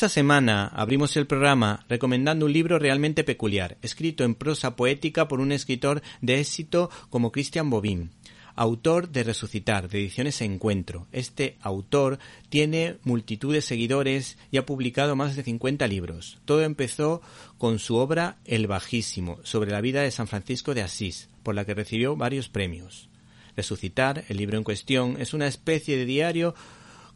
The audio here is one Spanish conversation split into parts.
Esta semana abrimos el programa recomendando un libro realmente peculiar, escrito en prosa poética por un escritor de éxito como Christian Bobin, autor de Resucitar, de Ediciones Encuentro. Este autor tiene multitud de seguidores y ha publicado más de 50 libros. Todo empezó con su obra El Bajísimo, sobre la vida de San Francisco de Asís, por la que recibió varios premios. Resucitar, el libro en cuestión, es una especie de diario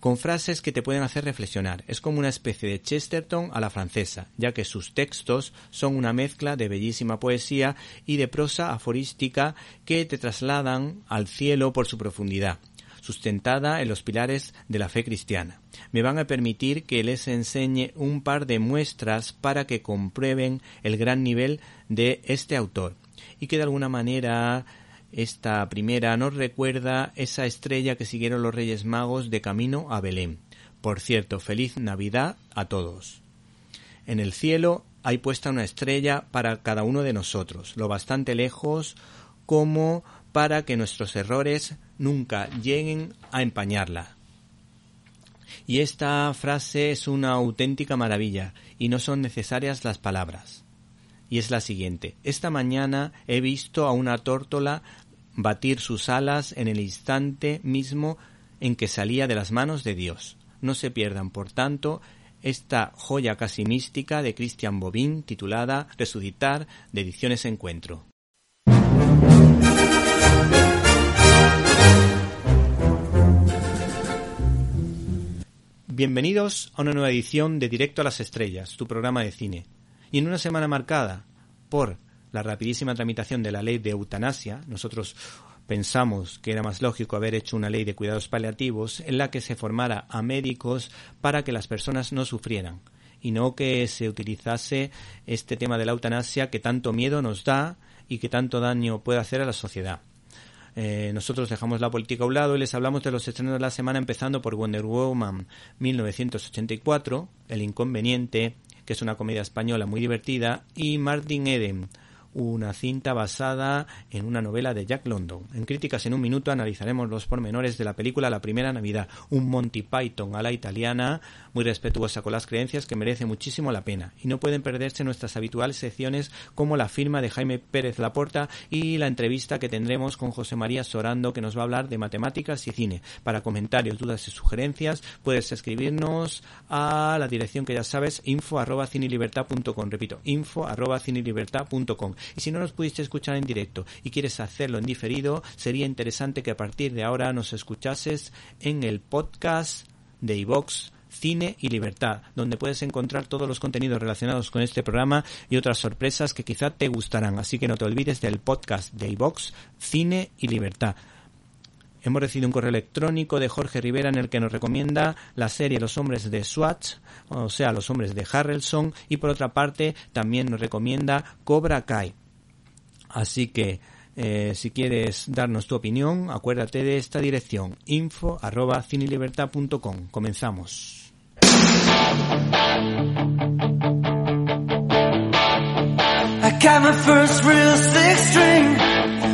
con frases que te pueden hacer reflexionar. Es como una especie de Chesterton a la francesa, ya que sus textos son una mezcla de bellísima poesía y de prosa aforística que te trasladan al cielo por su profundidad sustentada en los pilares de la fe cristiana. Me van a permitir que les enseñe un par de muestras para que comprueben el gran nivel de este autor y que de alguna manera esta primera nos recuerda esa estrella que siguieron los Reyes Magos de camino a Belén. Por cierto, feliz Navidad a todos. En el cielo hay puesta una estrella para cada uno de nosotros, lo bastante lejos como para que nuestros errores nunca lleguen a empañarla. Y esta frase es una auténtica maravilla, y no son necesarias las palabras. Y es la siguiente. Esta mañana he visto a una tórtola batir sus alas en el instante mismo en que salía de las manos de Dios. No se pierdan, por tanto, esta joya casi mística de Christian Bobin titulada Resucitar de Ediciones Encuentro. Bienvenidos a una nueva edición de Directo a las Estrellas, tu programa de cine. Y en una semana marcada por la rapidísima tramitación de la ley de eutanasia, nosotros pensamos que era más lógico haber hecho una ley de cuidados paliativos en la que se formara a médicos para que las personas no sufrieran y no que se utilizase este tema de la eutanasia que tanto miedo nos da y que tanto daño puede hacer a la sociedad. Eh, nosotros dejamos la política a un lado y les hablamos de los estrenos de la semana empezando por Wonder Woman 1984, El Inconveniente, que es una comedia española muy divertida, y Martin Eden, una cinta basada en una novela de Jack London. En Críticas en un minuto analizaremos los pormenores de la película La Primera Navidad, un Monty Python a la italiana, muy respetuosa con las creencias que merece muchísimo la pena. Y no pueden perderse nuestras habituales secciones como la firma de Jaime Pérez Laporta y la entrevista que tendremos con José María Sorando que nos va a hablar de matemáticas y cine. Para comentarios, dudas y sugerencias puedes escribirnos a la dirección que ya sabes info arroba Repito, info arroba y si no nos pudiste escuchar en directo y quieres hacerlo en diferido, sería interesante que a partir de ahora nos escuchases en el podcast de iVox Cine y Libertad, donde puedes encontrar todos los contenidos relacionados con este programa y otras sorpresas que quizá te gustarán. Así que no te olvides del podcast de iVox Cine y Libertad. Hemos recibido un correo electrónico de Jorge Rivera en el que nos recomienda la serie Los hombres de Swatch, o sea, Los hombres de Harrelson, y por otra parte también nos recomienda Cobra Kai. Así que eh, si quieres darnos tu opinión, acuérdate de esta dirección info arroba Comenzamos.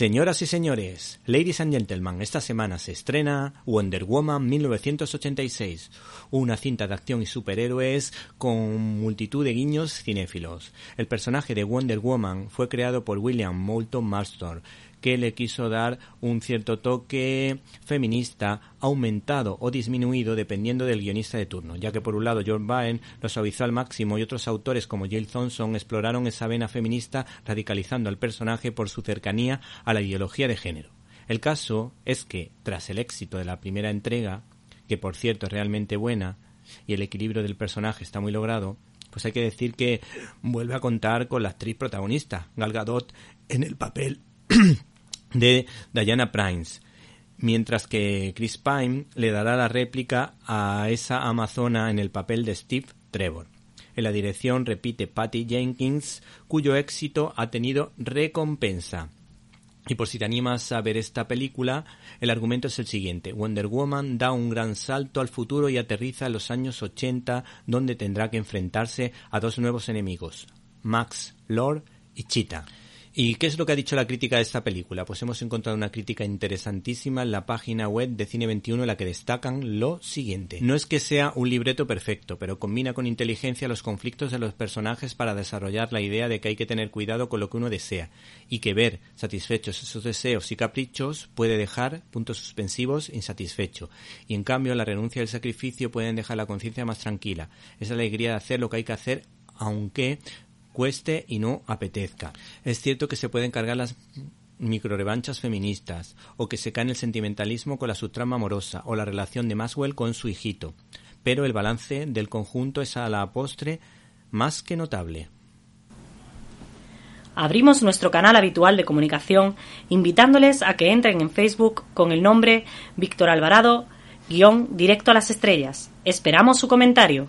Señoras y señores, ladies and gentlemen, esta semana se estrena Wonder Woman 1986, una cinta de acción y superhéroes con multitud de guiños cinéfilos. El personaje de Wonder Woman fue creado por William Moulton Marston, que le quiso dar un cierto toque feminista aumentado o disminuido dependiendo del guionista de turno, ya que por un lado George Byrne lo suavizó al máximo y otros autores como Jill Thompson exploraron esa vena feminista radicalizando al personaje por su cercanía a la ideología de género. El caso es que, tras el éxito de la primera entrega, que por cierto es realmente buena, y el equilibrio del personaje está muy logrado, pues hay que decir que vuelve a contar con la actriz protagonista, Gal Gadot, en el papel de Diana Prince, mientras que Chris Pine le dará la réplica a esa amazona en el papel de Steve Trevor. En la dirección repite Patty Jenkins, cuyo éxito ha tenido recompensa. Y por si te animas a ver esta película, el argumento es el siguiente. Wonder Woman da un gran salto al futuro y aterriza en los años 80, donde tendrá que enfrentarse a dos nuevos enemigos, Max Lord y Cheetah. ¿Y qué es lo que ha dicho la crítica de esta película? Pues hemos encontrado una crítica interesantísima en la página web de Cine 21 en la que destacan lo siguiente. No es que sea un libreto perfecto, pero combina con inteligencia los conflictos de los personajes para desarrollar la idea de que hay que tener cuidado con lo que uno desea y que ver satisfechos esos deseos y caprichos puede dejar puntos suspensivos insatisfecho. Y en cambio la renuncia y el sacrificio pueden dejar la conciencia más tranquila. Esa alegría de hacer lo que hay que hacer aunque y no apetezca. Es cierto que se pueden cargar las microrevanchas feministas, o que se cae en el sentimentalismo con la subtrama amorosa, o la relación de Maxwell con su hijito, pero el balance del conjunto es a la postre más que notable. Abrimos nuestro canal habitual de comunicación invitándoles a que entren en Facebook con el nombre Víctor Alvarado, guion directo a las estrellas. Esperamos su comentario.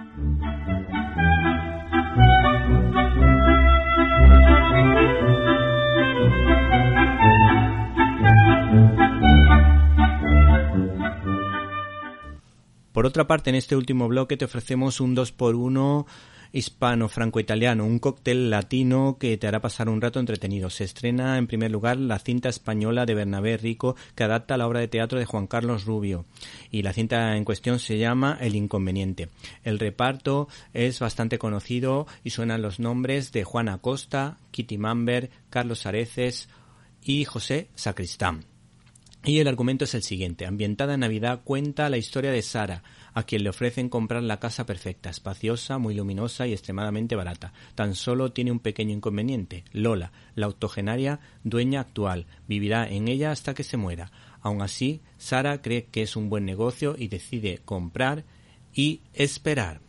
Por otra parte, en este último bloque te ofrecemos un 2x1 hispano-franco-italiano, un cóctel latino que te hará pasar un rato entretenido. Se estrena en primer lugar la cinta española de Bernabé Rico que adapta la obra de teatro de Juan Carlos Rubio y la cinta en cuestión se llama El Inconveniente. El reparto es bastante conocido y suenan los nombres de Juan Acosta, Kitty Mamber, Carlos Areces y José Sacristán. Y el argumento es el siguiente. Ambientada en Navidad cuenta la historia de Sara, a quien le ofrecen comprar la casa perfecta, espaciosa, muy luminosa y extremadamente barata. Tan solo tiene un pequeño inconveniente. Lola, la octogenaria dueña actual, vivirá en ella hasta que se muera. Aun así, Sara cree que es un buen negocio y decide comprar y esperar.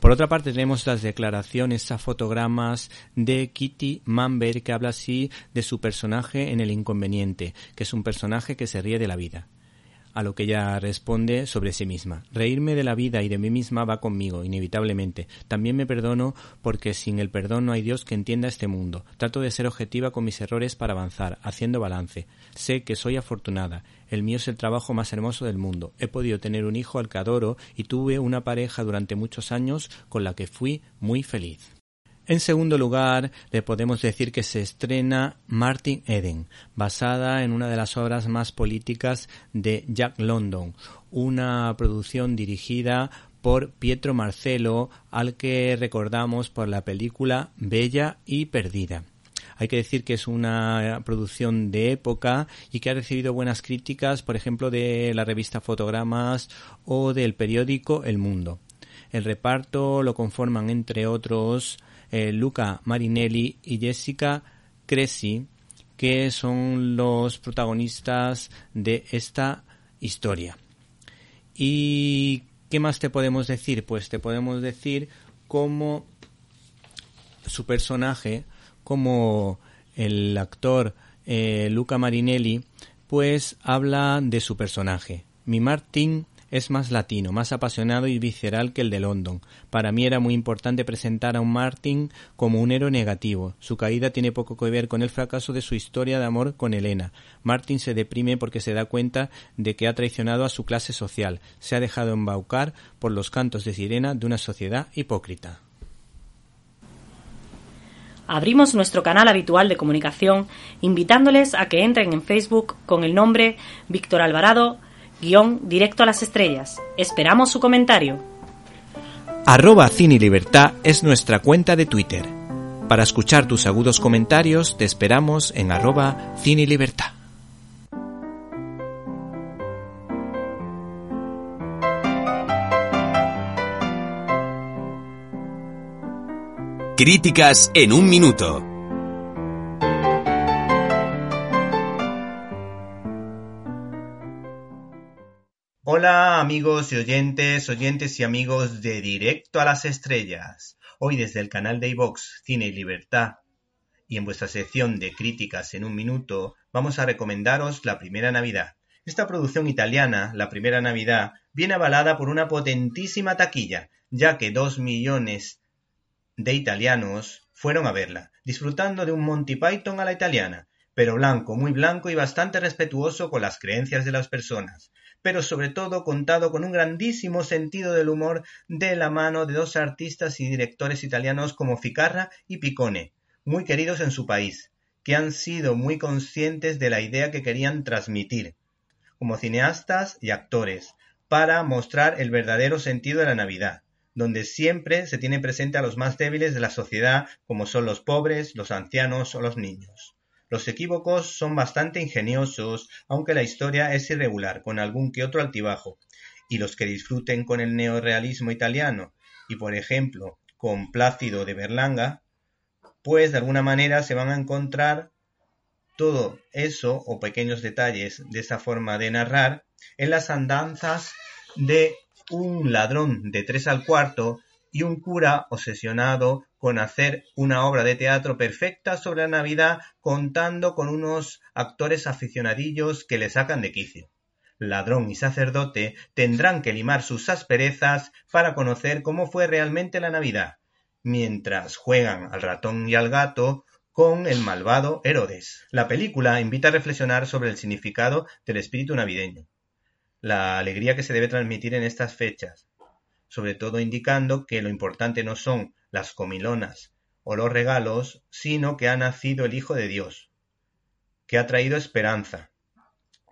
Por otra parte tenemos las declaraciones a fotogramas de Kitty Mamber que habla así de su personaje en El Inconveniente, que es un personaje que se ríe de la vida a lo que ella responde sobre sí misma. Reírme de la vida y de mí misma va conmigo, inevitablemente. También me perdono porque sin el perdón no hay Dios que entienda este mundo. Trato de ser objetiva con mis errores para avanzar, haciendo balance. Sé que soy afortunada. El mío es el trabajo más hermoso del mundo. He podido tener un hijo al que adoro y tuve una pareja durante muchos años con la que fui muy feliz. En segundo lugar, le podemos decir que se estrena Martin Eden, basada en una de las obras más políticas de Jack London, una producción dirigida por Pietro Marcelo, al que recordamos por la película Bella y Perdida. Hay que decir que es una producción de época y que ha recibido buenas críticas, por ejemplo, de la revista Fotogramas o del periódico El Mundo. El reparto lo conforman, entre otros, eh, Luca Marinelli y Jessica Cresci, que son los protagonistas de esta historia. ¿Y qué más te podemos decir? Pues te podemos decir cómo su personaje, como el actor eh, Luca Marinelli, pues habla de su personaje. Mi Martín es más latino, más apasionado y visceral que el de London. Para mí era muy importante presentar a un Martin como un héroe negativo. Su caída tiene poco que ver con el fracaso de su historia de amor con Elena. Martin se deprime porque se da cuenta de que ha traicionado a su clase social, se ha dejado embaucar por los cantos de sirena de una sociedad hipócrita. Abrimos nuestro canal habitual de comunicación invitándoles a que entren en Facebook con el nombre Víctor Alvarado guion directo a las estrellas. Esperamos su comentario. Arroba Cine Libertad es nuestra cuenta de Twitter. Para escuchar tus agudos comentarios te esperamos en arroba Cine Libertad. Críticas en un minuto. Hola amigos y oyentes, oyentes y amigos de Directo a las Estrellas. Hoy desde el canal de iVox Cine y Libertad y en vuestra sección de críticas en un minuto vamos a recomendaros La Primera Navidad. Esta producción italiana, La Primera Navidad, viene avalada por una potentísima taquilla, ya que dos millones de italianos fueron a verla, disfrutando de un Monty Python a la italiana, pero blanco, muy blanco y bastante respetuoso con las creencias de las personas pero sobre todo contado con un grandísimo sentido del humor de la mano de dos artistas y directores italianos como Ficarra y Piccone, muy queridos en su país, que han sido muy conscientes de la idea que querían transmitir, como cineastas y actores, para mostrar el verdadero sentido de la Navidad, donde siempre se tiene presente a los más débiles de la sociedad, como son los pobres, los ancianos o los niños. Los equívocos son bastante ingeniosos, aunque la historia es irregular, con algún que otro altibajo, y los que disfruten con el neorealismo italiano y, por ejemplo, con Plácido de Berlanga, pues de alguna manera se van a encontrar todo eso o pequeños detalles de esa forma de narrar en las andanzas de un ladrón de tres al cuarto y un cura obsesionado con hacer una obra de teatro perfecta sobre la Navidad contando con unos actores aficionadillos que le sacan de quicio. Ladrón y sacerdote tendrán que limar sus asperezas para conocer cómo fue realmente la Navidad, mientras juegan al ratón y al gato con el malvado Herodes. La película invita a reflexionar sobre el significado del espíritu navideño, la alegría que se debe transmitir en estas fechas, sobre todo indicando que lo importante no son las comilonas o los regalos, sino que ha nacido el Hijo de Dios, que ha traído esperanza,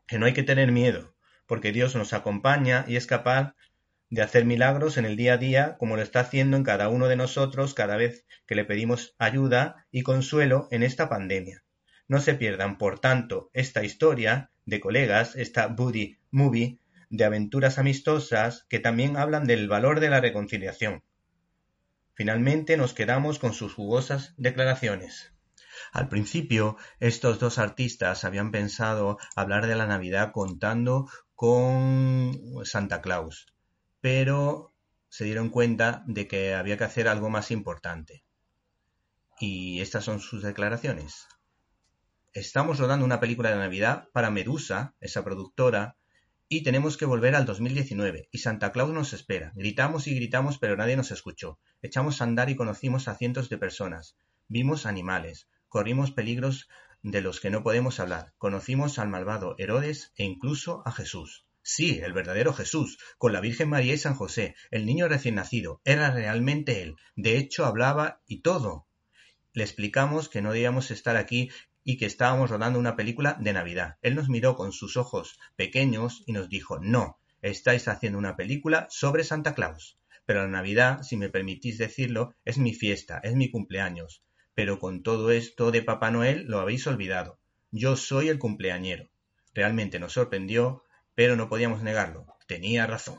que no hay que tener miedo, porque Dios nos acompaña y es capaz de hacer milagros en el día a día, como lo está haciendo en cada uno de nosotros cada vez que le pedimos ayuda y consuelo en esta pandemia. No se pierdan, por tanto, esta historia de colegas, esta Buddy Movie, de aventuras amistosas que también hablan del valor de la reconciliación. Finalmente nos quedamos con sus jugosas declaraciones. Al principio, estos dos artistas habían pensado hablar de la Navidad contando con Santa Claus, pero se dieron cuenta de que había que hacer algo más importante. Y estas son sus declaraciones. Estamos rodando una película de Navidad para Medusa, esa productora, y tenemos que volver al 2019, y Santa Claus nos espera. Gritamos y gritamos, pero nadie nos escuchó. Echamos a andar y conocimos a cientos de personas. Vimos animales. Corrimos peligros de los que no podemos hablar. Conocimos al malvado Herodes e incluso a Jesús. Sí, el verdadero Jesús, con la Virgen María y San José, el niño recién nacido, era realmente él. De hecho, hablaba y todo. Le explicamos que no debíamos estar aquí y que estábamos rodando una película de Navidad. Él nos miró con sus ojos pequeños y nos dijo, no, estáis haciendo una película sobre Santa Claus. Pero la Navidad, si me permitís decirlo, es mi fiesta, es mi cumpleaños. Pero con todo esto de Papá Noel lo habéis olvidado. Yo soy el cumpleañero. Realmente nos sorprendió, pero no podíamos negarlo. Tenía razón.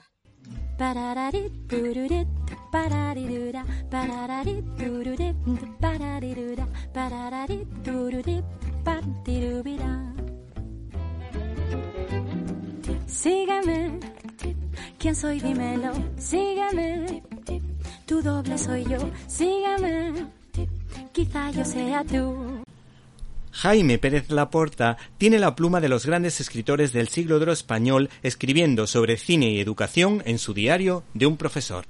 Sígueme, ¿quién soy? Dímelo, sígueme, tu doble soy yo, sígueme, quizá yo sea tú. Jaime Pérez Laporta tiene la pluma de los grandes escritores del siglo de oro español escribiendo sobre cine y educación en su diario de un profesor.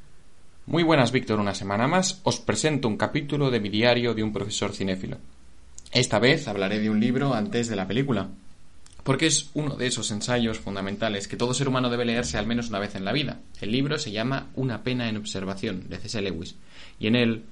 Muy buenas, Víctor. Una semana más os presento un capítulo de mi diario de un profesor cinéfilo. Esta vez hablaré de un libro antes de la película, porque es uno de esos ensayos fundamentales que todo ser humano debe leerse al menos una vez en la vida. El libro se llama Una pena en observación, de C.S. Lewis, y en él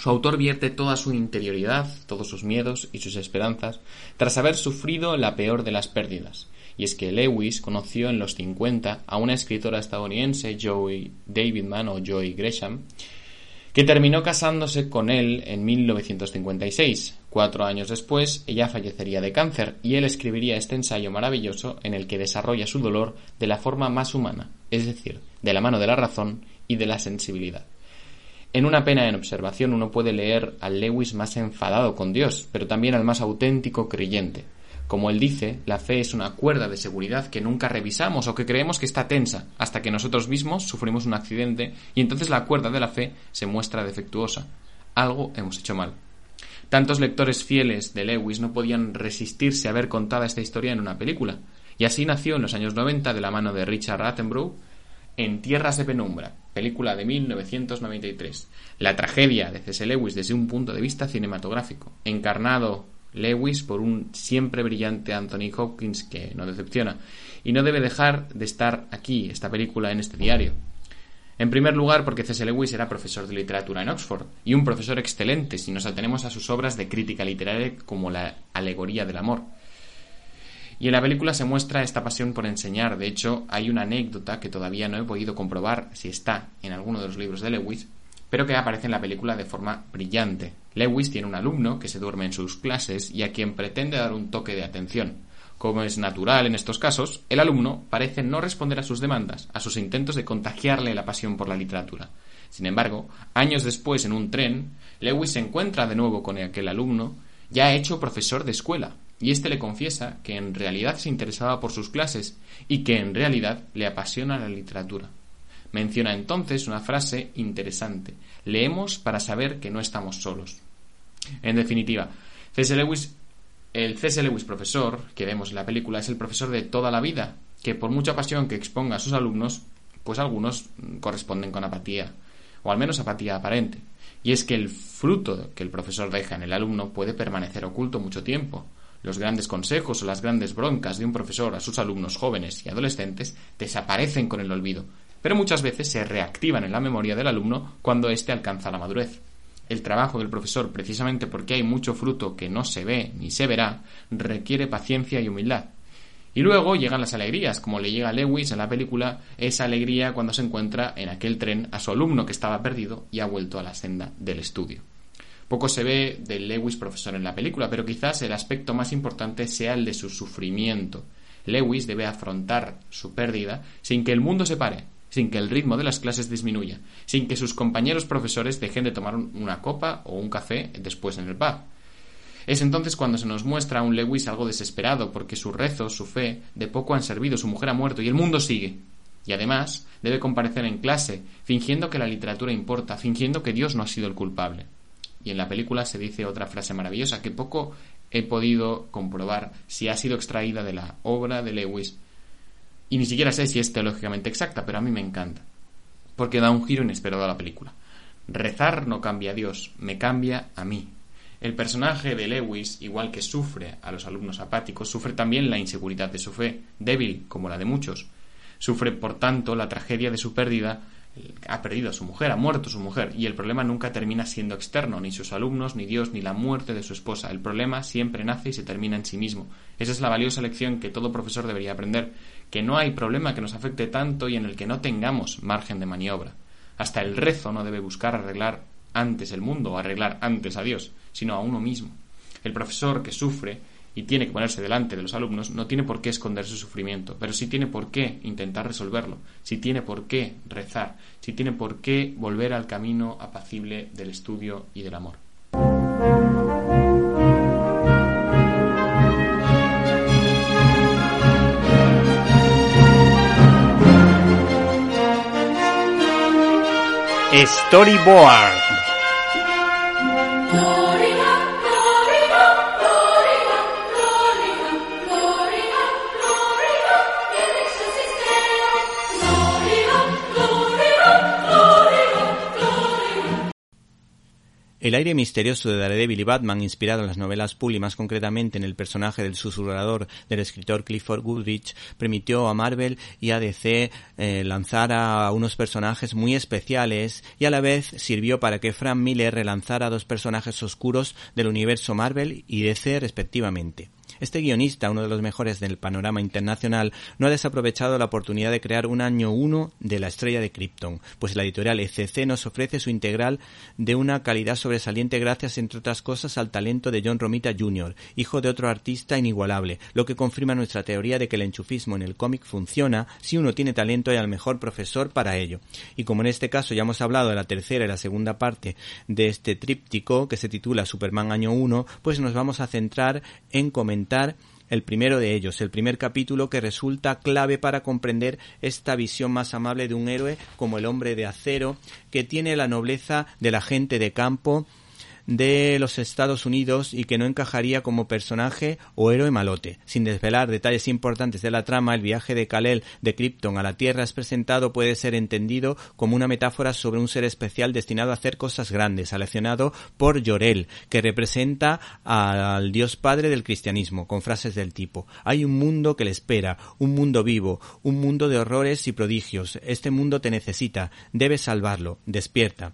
su autor vierte toda su interioridad, todos sus miedos y sus esperanzas, tras haber sufrido la peor de las pérdidas. Y es que Lewis conoció en los 50 a una escritora estadounidense, Joy Davidman o Joy Gresham, que terminó casándose con él en 1956. Cuatro años después, ella fallecería de cáncer y él escribiría este ensayo maravilloso en el que desarrolla su dolor de la forma más humana, es decir, de la mano de la razón y de la sensibilidad. En una pena en observación uno puede leer al Lewis más enfadado con Dios, pero también al más auténtico creyente. Como él dice, la fe es una cuerda de seguridad que nunca revisamos o que creemos que está tensa, hasta que nosotros mismos sufrimos un accidente y entonces la cuerda de la fe se muestra defectuosa. Algo hemos hecho mal. Tantos lectores fieles de Lewis no podían resistirse a ver contada esta historia en una película, y así nació en los años 90 de la mano de Richard Attenborough en Tierras de Penumbra, película de 1993. La tragedia de C.S. Lewis desde un punto de vista cinematográfico, encarnado Lewis por un siempre brillante Anthony Hopkins que no decepciona, y no debe dejar de estar aquí, esta película, en este diario. En primer lugar, porque C.S. Lewis era profesor de literatura en Oxford, y un profesor excelente si nos atenemos a sus obras de crítica literaria como la Alegoría del Amor. Y en la película se muestra esta pasión por enseñar. De hecho, hay una anécdota que todavía no he podido comprobar si está en alguno de los libros de Lewis, pero que aparece en la película de forma brillante. Lewis tiene un alumno que se duerme en sus clases y a quien pretende dar un toque de atención. Como es natural en estos casos, el alumno parece no responder a sus demandas, a sus intentos de contagiarle la pasión por la literatura. Sin embargo, años después, en un tren, Lewis se encuentra de nuevo con aquel alumno, ya hecho profesor de escuela, y éste le confiesa que en realidad se interesaba por sus clases y que en realidad le apasiona la literatura. Menciona entonces una frase interesante. Leemos para saber que no estamos solos. En definitiva, C.S. Lewis, el C.S. Lewis profesor que vemos en la película es el profesor de toda la vida, que por mucha pasión que exponga a sus alumnos, pues algunos corresponden con apatía, o al menos apatía aparente. Y es que el fruto que el profesor deja en el alumno puede permanecer oculto mucho tiempo, los grandes consejos o las grandes broncas de un profesor a sus alumnos jóvenes y adolescentes desaparecen con el olvido, pero muchas veces se reactivan en la memoria del alumno cuando éste alcanza la madurez. El trabajo del profesor, precisamente porque hay mucho fruto que no se ve ni se verá, requiere paciencia y humildad. Y luego llegan las alegrías, como le llega a Lewis en la película, esa alegría cuando se encuentra en aquel tren a su alumno que estaba perdido y ha vuelto a la senda del estudio. Poco se ve del Lewis profesor en la película, pero quizás el aspecto más importante sea el de su sufrimiento. Lewis debe afrontar su pérdida sin que el mundo se pare, sin que el ritmo de las clases disminuya, sin que sus compañeros profesores dejen de tomar una copa o un café después en el pub. Es entonces cuando se nos muestra a un Lewis algo desesperado porque su rezo, su fe, de poco han servido, su mujer ha muerto y el mundo sigue. Y además debe comparecer en clase, fingiendo que la literatura importa, fingiendo que Dios no ha sido el culpable. Y en la película se dice otra frase maravillosa que poco he podido comprobar si ha sido extraída de la obra de Lewis. Y ni siquiera sé si es teológicamente exacta, pero a mí me encanta. Porque da un giro inesperado a la película. Rezar no cambia a Dios, me cambia a mí. El personaje de Lewis, igual que sufre a los alumnos apáticos, sufre también la inseguridad de su fe, débil como la de muchos. Sufre, por tanto, la tragedia de su pérdida ha perdido a su mujer, ha muerto su mujer, y el problema nunca termina siendo externo, ni sus alumnos, ni Dios, ni la muerte de su esposa. El problema siempre nace y se termina en sí mismo. Esa es la valiosa lección que todo profesor debería aprender, que no hay problema que nos afecte tanto y en el que no tengamos margen de maniobra. Hasta el rezo no debe buscar arreglar antes el mundo o arreglar antes a Dios, sino a uno mismo. El profesor que sufre y tiene que ponerse delante de los alumnos, no tiene por qué esconder su sufrimiento, pero sí tiene por qué intentar resolverlo, sí tiene por qué rezar, sí tiene por qué volver al camino apacible del estudio y del amor. Storyboard El aire misterioso de Daredevil y Batman, inspirado en las novelas Pully, más concretamente en el personaje del susurrador del escritor Clifford Goodrich, permitió a Marvel y a DC eh, lanzar a unos personajes muy especiales y a la vez sirvió para que Frank Miller relanzara dos personajes oscuros del universo Marvel y DC respectivamente. Este guionista, uno de los mejores del panorama internacional, no ha desaprovechado la oportunidad de crear un año uno de la estrella de Krypton, pues la editorial ECC nos ofrece su integral de una calidad sobresaliente gracias, entre otras cosas, al talento de John Romita Jr., hijo de otro artista inigualable, lo que confirma nuestra teoría de que el enchufismo en el cómic funciona si uno tiene talento y al mejor profesor para ello. Y como en este caso ya hemos hablado de la tercera y la segunda parte de este tríptico que se titula Superman Año 1, pues nos vamos a centrar en comentar el primero de ellos, el primer capítulo que resulta clave para comprender esta visión más amable de un héroe como el hombre de acero, que tiene la nobleza del agente de campo, de los Estados Unidos y que no encajaría como personaje o héroe malote. Sin desvelar detalles importantes de la trama, el viaje de Kal-El de Krypton a la Tierra es presentado puede ser entendido como una metáfora sobre un ser especial destinado a hacer cosas grandes, seleccionado por Llorel, que representa al Dios Padre del cristianismo, con frases del tipo Hay un mundo que le espera, un mundo vivo, un mundo de horrores y prodigios. Este mundo te necesita, debes salvarlo, despierta.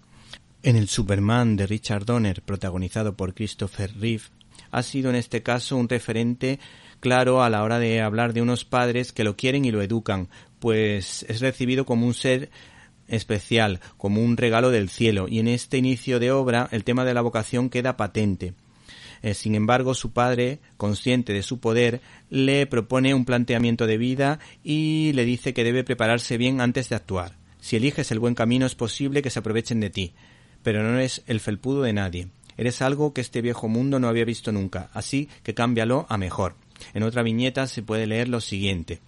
En el Superman de Richard Donner, protagonizado por Christopher Reeve, ha sido en este caso un referente claro a la hora de hablar de unos padres que lo quieren y lo educan, pues es recibido como un ser especial, como un regalo del cielo, y en este inicio de obra el tema de la vocación queda patente. Eh, sin embargo, su padre, consciente de su poder, le propone un planteamiento de vida y le dice que debe prepararse bien antes de actuar. Si eliges el buen camino es posible que se aprovechen de ti pero no eres el felpudo de nadie. Eres algo que este viejo mundo no había visto nunca, así que cámbialo a mejor. En otra viñeta se puede leer lo siguiente.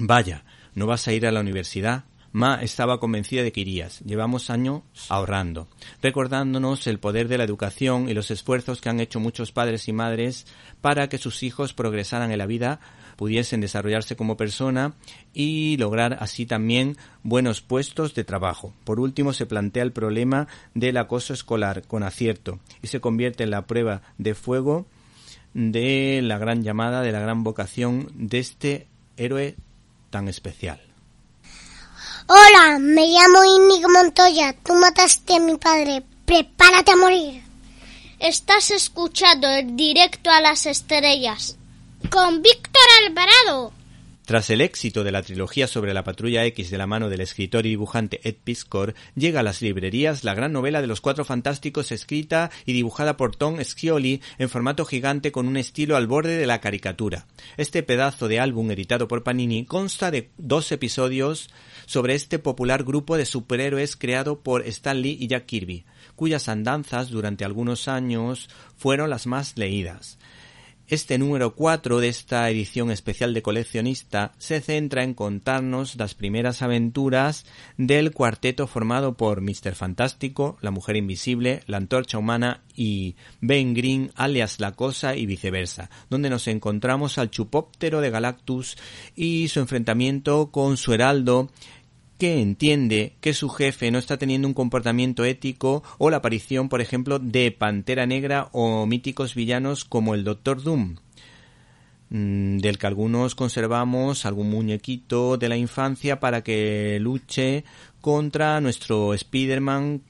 Vaya, ¿no vas a ir a la universidad? Ma estaba convencida de que irías. Llevamos años ahorrando, recordándonos el poder de la educación y los esfuerzos que han hecho muchos padres y madres para que sus hijos progresaran en la vida pudiesen desarrollarse como persona y lograr así también buenos puestos de trabajo. Por último, se plantea el problema del acoso escolar con acierto y se convierte en la prueba de fuego de la gran llamada, de la gran vocación de este héroe tan especial. Hola, me llamo Inigo Montoya. Tú mataste a mi padre. Prepárate a morir. Estás escuchando el directo a las estrellas con Víctor Alvarado. Tras el éxito de la trilogía sobre la Patrulla X de la mano del escritor y dibujante Ed Piscor, llega a las librerías la gran novela de los Cuatro Fantásticos escrita y dibujada por Tom Scioli en formato gigante con un estilo al borde de la caricatura. Este pedazo de álbum editado por Panini consta de dos episodios sobre este popular grupo de superhéroes creado por Stan Lee y Jack Kirby, cuyas andanzas durante algunos años fueron las más leídas. Este número 4 de esta edición especial de coleccionista se centra en contarnos las primeras aventuras del cuarteto formado por Mr. Fantástico, la Mujer Invisible, la Antorcha Humana y Ben Green alias La Cosa y viceversa, donde nos encontramos al chupóptero de Galactus y su enfrentamiento con su heraldo que entiende que su jefe no está teniendo un comportamiento ético o la aparición, por ejemplo, de Pantera Negra o míticos villanos como el Doctor Doom, mm, del que algunos conservamos algún muñequito de la infancia para que luche contra nuestro Spider-Man,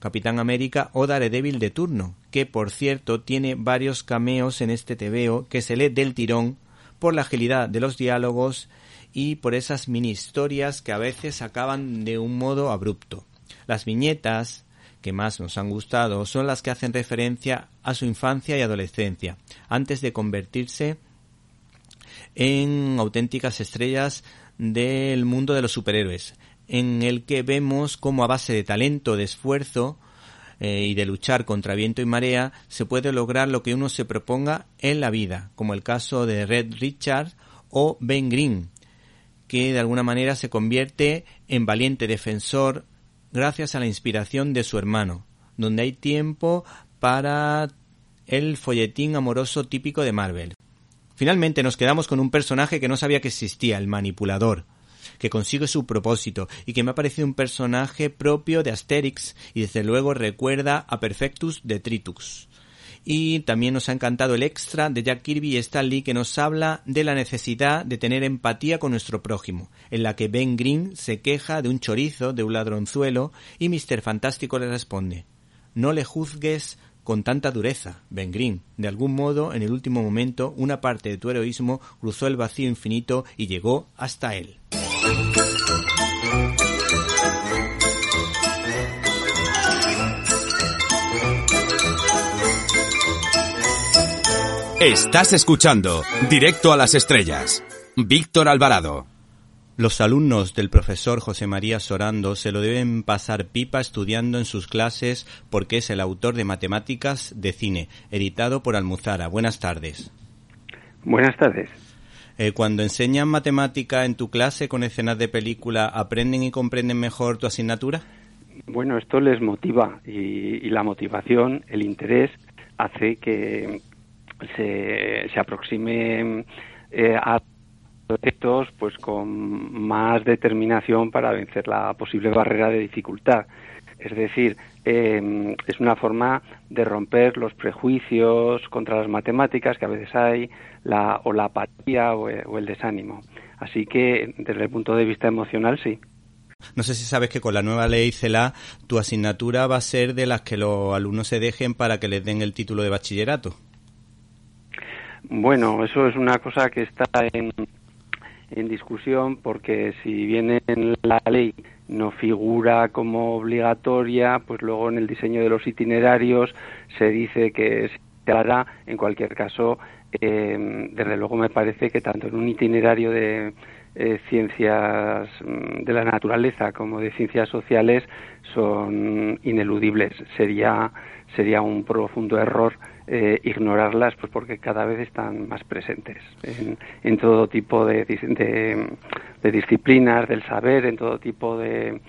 Capitán América o Daredevil de turno, que por cierto tiene varios cameos en este TVO que se lee del tirón por la agilidad de los diálogos y por esas mini historias que a veces acaban de un modo abrupto. Las viñetas que más nos han gustado son las que hacen referencia a su infancia y adolescencia, antes de convertirse en auténticas estrellas del mundo de los superhéroes, en el que vemos cómo a base de talento, de esfuerzo eh, y de luchar contra viento y marea se puede lograr lo que uno se proponga en la vida, como el caso de Red Richard o Ben Green, que de alguna manera se convierte en valiente defensor gracias a la inspiración de su hermano, donde hay tiempo para el folletín amoroso típico de Marvel. Finalmente nos quedamos con un personaje que no sabía que existía, el manipulador, que consigue su propósito y que me ha parecido un personaje propio de Asterix y desde luego recuerda a Perfectus de Tritux. Y también nos ha encantado el extra de Jack Kirby y Stan Lee que nos habla de la necesidad de tener empatía con nuestro prójimo, en la que Ben Green se queja de un chorizo, de un ladronzuelo, y Mr. Fantástico le responde No le juzgues con tanta dureza, Ben Green. De algún modo, en el último momento, una parte de tu heroísmo cruzó el vacío infinito y llegó hasta él. Estás escuchando Directo a las Estrellas. Víctor Alvarado. Los alumnos del profesor José María Sorando se lo deben pasar pipa estudiando en sus clases porque es el autor de Matemáticas de Cine, editado por Almuzara. Buenas tardes. Buenas tardes. Eh, cuando enseñan matemática en tu clase con escenas de película, ¿aprenden y comprenden mejor tu asignatura? Bueno, esto les motiva y, la motivación, el interés, hace que se, se aproxime eh, a proyectos pues con más determinación para vencer la posible barrera de dificultad. Es decir, em, es una forma de romper los prejuicios contra las matemáticas que a veces hay, la, o la apatía o, o el desánimo. Así que, desde el punto de vista emocional, sí. No sé si sabes que con la nueva ley CELA tu asignatura va a ser de las que los alumnos se dejen para que les den el título de bachillerato. Bueno, eso es una cosa que está en, en discusión porque si bien en la ley no figura como obligatoria, pues luego en el diseño de los itinerarios se dice que se hará. En cualquier caso, eh, desde luego me parece que tanto en un itinerario de eh, ciencias mm, de la naturaleza como de ciencias sociales son ineludibles. Sería sería un profundo error eh, ignorarlas pues porque cada vez están más presentes en, todo tipo de, de, disciplinas del saber, en todo tipo de,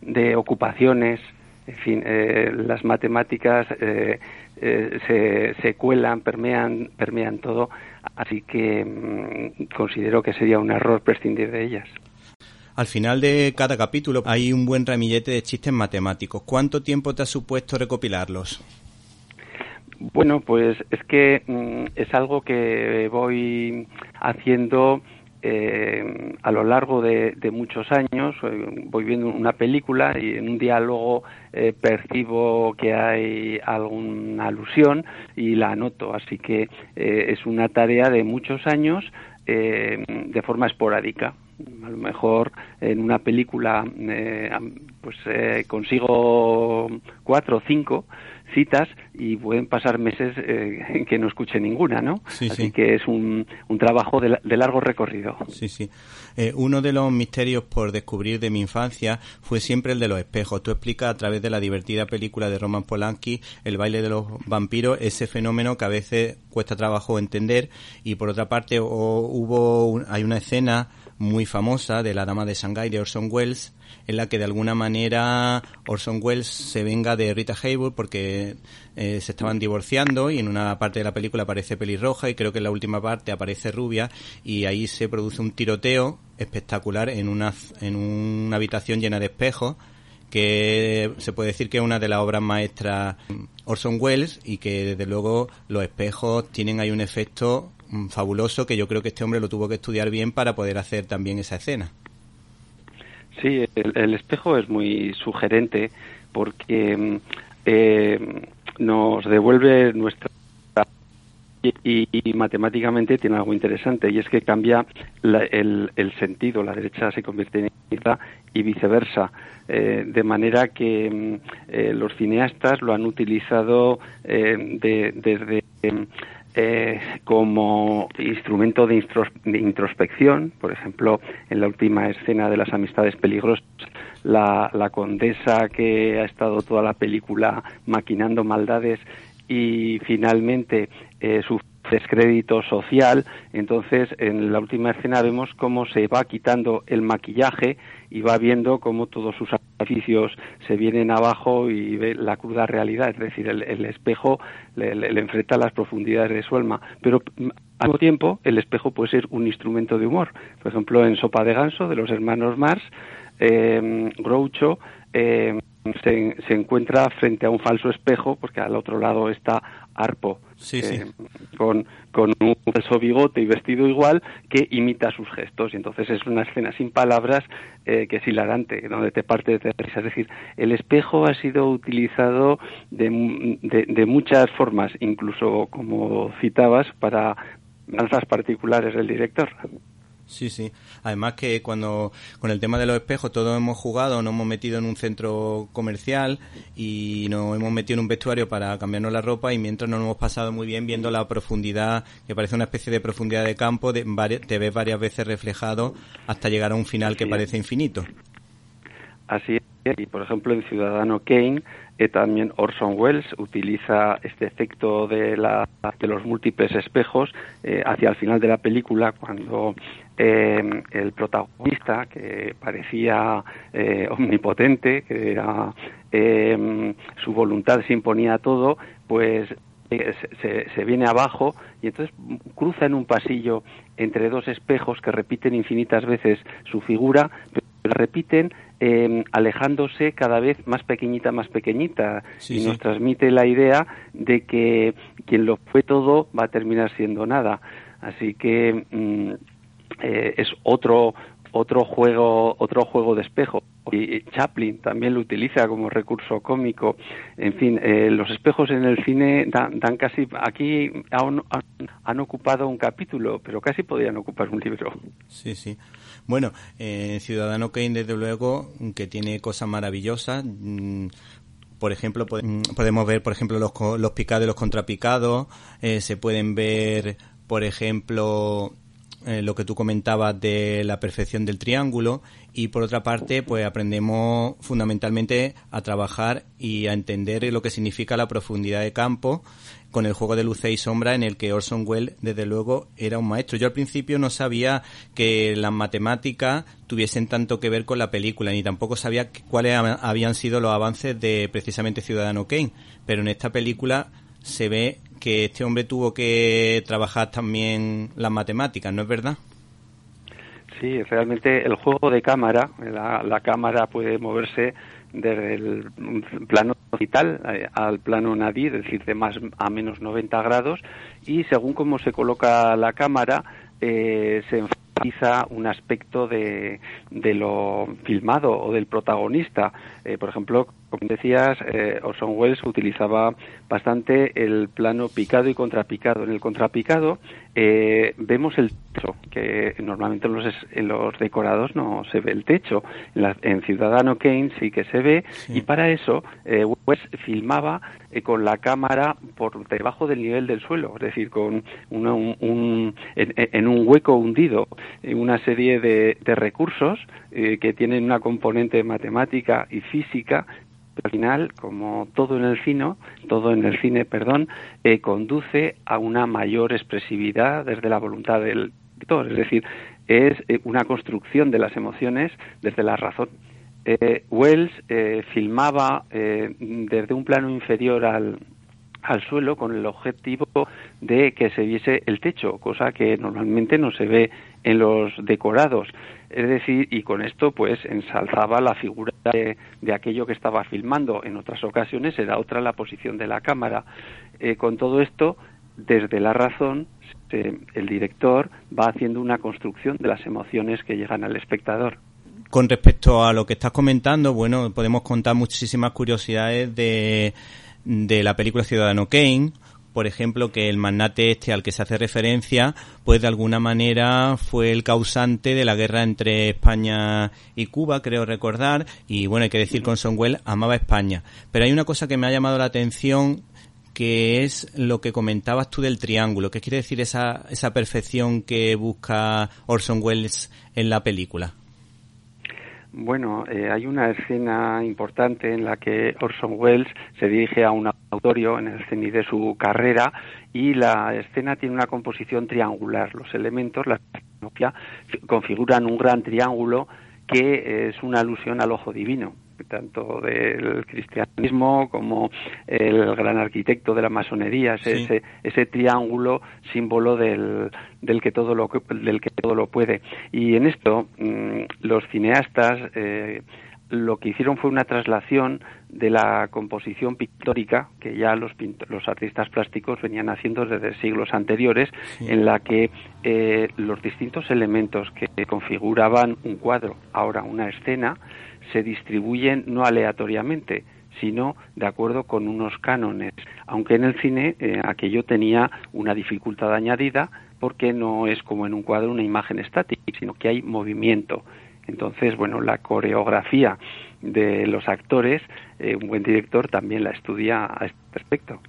de ocupaciones. En fin, eh, las matemáticas eh, se, se, cuelan, permean, permean todo, así que mm, considero que sería un error prescindir de ellas. Al final de cada capítulo hay un buen ramillete de chistes matemáticos. ¿Cuánto tiempo te ha supuesto recopilarlos? Bueno, pues es que mm, es algo que voy haciendo eh, a lo largo de, muchos años. Eh, voy viendo una película y en un diálogo eh, percibo que hay alguna alusión y la anoto. Así que es una tarea de muchos años de forma esporádica a lo mejor en una película pues consigo cuatro o cinco citas y pueden pasar meses eh, en que no escuche ninguna, ¿no? Así que es un, un trabajo de, largo recorrido. Sí, sí. Eh, uno de los misterios por descubrir de mi infancia fue siempre el de los espejos. Tú explicas a través de la divertida película de Roman Polanski, El baile de los vampiros, ese fenómeno que a veces cuesta trabajo entender y por otra parte hubo hay una escena muy famosa de La Dama de Shanghái de Orson Welles en la que de alguna manera Orson Welles se venga de Rita Hayworth porque eh, se estaban divorciando y en una parte de la película aparece pelirroja y creo que en la última parte aparece rubia y ahí se produce un tiroteo espectacular en una, en una habitación llena de espejos que se puede decir que es una de las obras maestras Orson Welles y que desde luego los espejos tienen ahí un efecto mm, fabuloso que yo creo que este hombre lo tuvo que estudiar bien para poder hacer también esa escena. Sí, el, espejo es muy sugerente porque mm, eh, nos devuelve nuestra y, matemáticamente tiene algo interesante y es que cambia el, el, la derecha se convierte en izquierda y viceversa, eh, de manera que mm, eh, los cineastas lo han utilizado desde eh, como instrumento de, introspección, por ejemplo, en la última escena de las amistades peligrosas, la, condesa que ha estado toda la película maquinando maldades y finalmente eh, sufre descrédito social. Entonces, en la última escena vemos cómo se va quitando el maquillaje y va viendo cómo todos sus artificios se vienen abajo y ve la cruda realidad. Es decir, el, espejo le, enfrenta a las profundidades de su alma. Pero mm, al mismo tiempo, el espejo puede ser un instrumento de humor. Por ejemplo, en Sopa de Ganso, de los hermanos Mars, eh, Groucho eh, se, se, encuentra frente a un falso espejo, porque al otro lado está Arpo, eh, con, con un falso bigote y vestido igual, que imita sus gestos. Y entonces es una escena sin palabras eh, que es hilarante, donde te parte de risa. Es decir, el espejo ha sido utilizado de, de muchas formas, incluso como citabas, para danzas particulares del director. Sí, sí. Además que cuando con el tema de los espejos todos hemos jugado, nos hemos metido en un centro comercial y nos hemos metido en un vestuario para cambiarnos la ropa y mientras nos hemos pasado muy bien viendo la profundidad, que parece una especie de profundidad de campo, de, te ves varias veces reflejado hasta llegar a un final que parece infinito. Así es. Y por ejemplo en Ciudadano Kane eh, también Orson Welles utiliza este efecto de, la, de los múltiples espejos eh, hacia el final de la película cuando eh, el protagonista, que parecía eh, omnipotente, que era eh, su voluntad se imponía a todo, pues se, se, viene abajo y entonces cruza en un pasillo entre dos espejos que repiten infinitas veces su figura, pero repiten alejándose cada vez más pequeñita, más pequeñita, y nos transmite la idea de que quien lo fue todo va a terminar siendo nada. Así que mm, eh, es otro otro juego otro juego de espejo. Y Chaplin también lo utiliza como recurso cómico. En fin eh, los espejos en el cine dan, casi aquí han, ocupado un capítulo pero casi podrían ocupar un libro. Sí sí. Bueno eh, Ciudadano Kane desde luego que tiene cosas maravillosas. Mm, por ejemplo, mm, podemos ver, por ejemplo, los, los picados y los contrapicados. se pueden ver, por ejemplo, eh, lo que tú comentabas de la perfección del triángulo y por otra parte pues aprendemos fundamentalmente a trabajar y a entender lo que significa la profundidad de campo con el juego de luces y sombra en el que Orson Welles desde luego era un maestro. Yo al principio no sabía que las matemáticas tuviesen tanto que ver con la película ni tampoco sabía cuáles habían sido los avances de precisamente Ciudadano Kane, pero en esta película se ve que este hombre tuvo que trabajar también las matemáticas, ¿no es verdad? Sí, realmente el juego de cámara, la, cámara puede moverse desde el plano digital eh, al plano nadir, es decir, de más a menos 90 grados, y según cómo se coloca la cámara, eh, se enfatiza un aspecto de, de, lo filmado o del protagonista. Eh, por ejemplo, como decías, eh, Orson Welles utilizaba bastante el plano picado y contrapicado. En el contrapicado eh, vemos el techo, que normalmente en los, en los, decorados no se ve el techo. En, Ciudadano Kane sí que se ve, y para eso eh, Welles filmaba eh, con la cámara por debajo del nivel del suelo, es decir, con un, en, un hueco hundido, una serie de, de recursos que tienen una componente matemática y física al final, como todo en el cine, todo en el cine, perdón, eh, conduce a una mayor expresividad desde la voluntad del director, es decir, es eh, una construcción de las emociones desde la razón. Eh, Wells filmaba desde un plano inferior al, al suelo con el objetivo de que se viese el techo, cosa que normalmente no se ve en los decorados. Es decir, y con esto pues ensalzaba la figura de, aquello que estaba filmando. En otras ocasiones era otra la posición de la cámara. Eh, con todo esto, desde la razón, el director va haciendo una construcción de las emociones que llegan al espectador. Con respecto a lo que estás comentando, bueno, podemos contar muchísimas curiosidades de, de la película Ciudadano Kane por ejemplo, que el magnate este al que se hace referencia, pues de alguna manera fue el causante de la guerra entre España y Cuba, creo recordar, y bueno, hay que decir con Sonwell amaba España. Pero hay una cosa que me ha llamado la atención que es lo que comentabas tú del triángulo. ¿Qué quiere decir esa, esa perfección que busca Orson Welles en la película? Bueno, eh, hay una escena importante en la que Orson Welles se dirige a un auditorio en el cenit de su carrera y la escena tiene una composición triangular. Los elementos, la configuran un gran triángulo que es una alusión al ojo divino tanto del cristianismo como el gran arquitecto de la masonería, ese, ese, triángulo símbolo del, del, que todo lo, del que todo lo puede. Y en esto mm, los cineastas eh, lo que hicieron fue una traslación de la composición pictórica que ya los, los artistas plásticos venían haciendo desde siglos anteriores, en la que eh, los distintos elementos que configuraban un cuadro, ahora una escena, se distribuyen no aleatoriamente, sino de acuerdo con unos cánones, aunque en el cine eh, aquello tenía una dificultad añadida porque no es como en un cuadro una imagen estática, sino que hay movimiento. Entonces, bueno, la coreografía de los actores, eh, un buen director también la estudia a este respecto.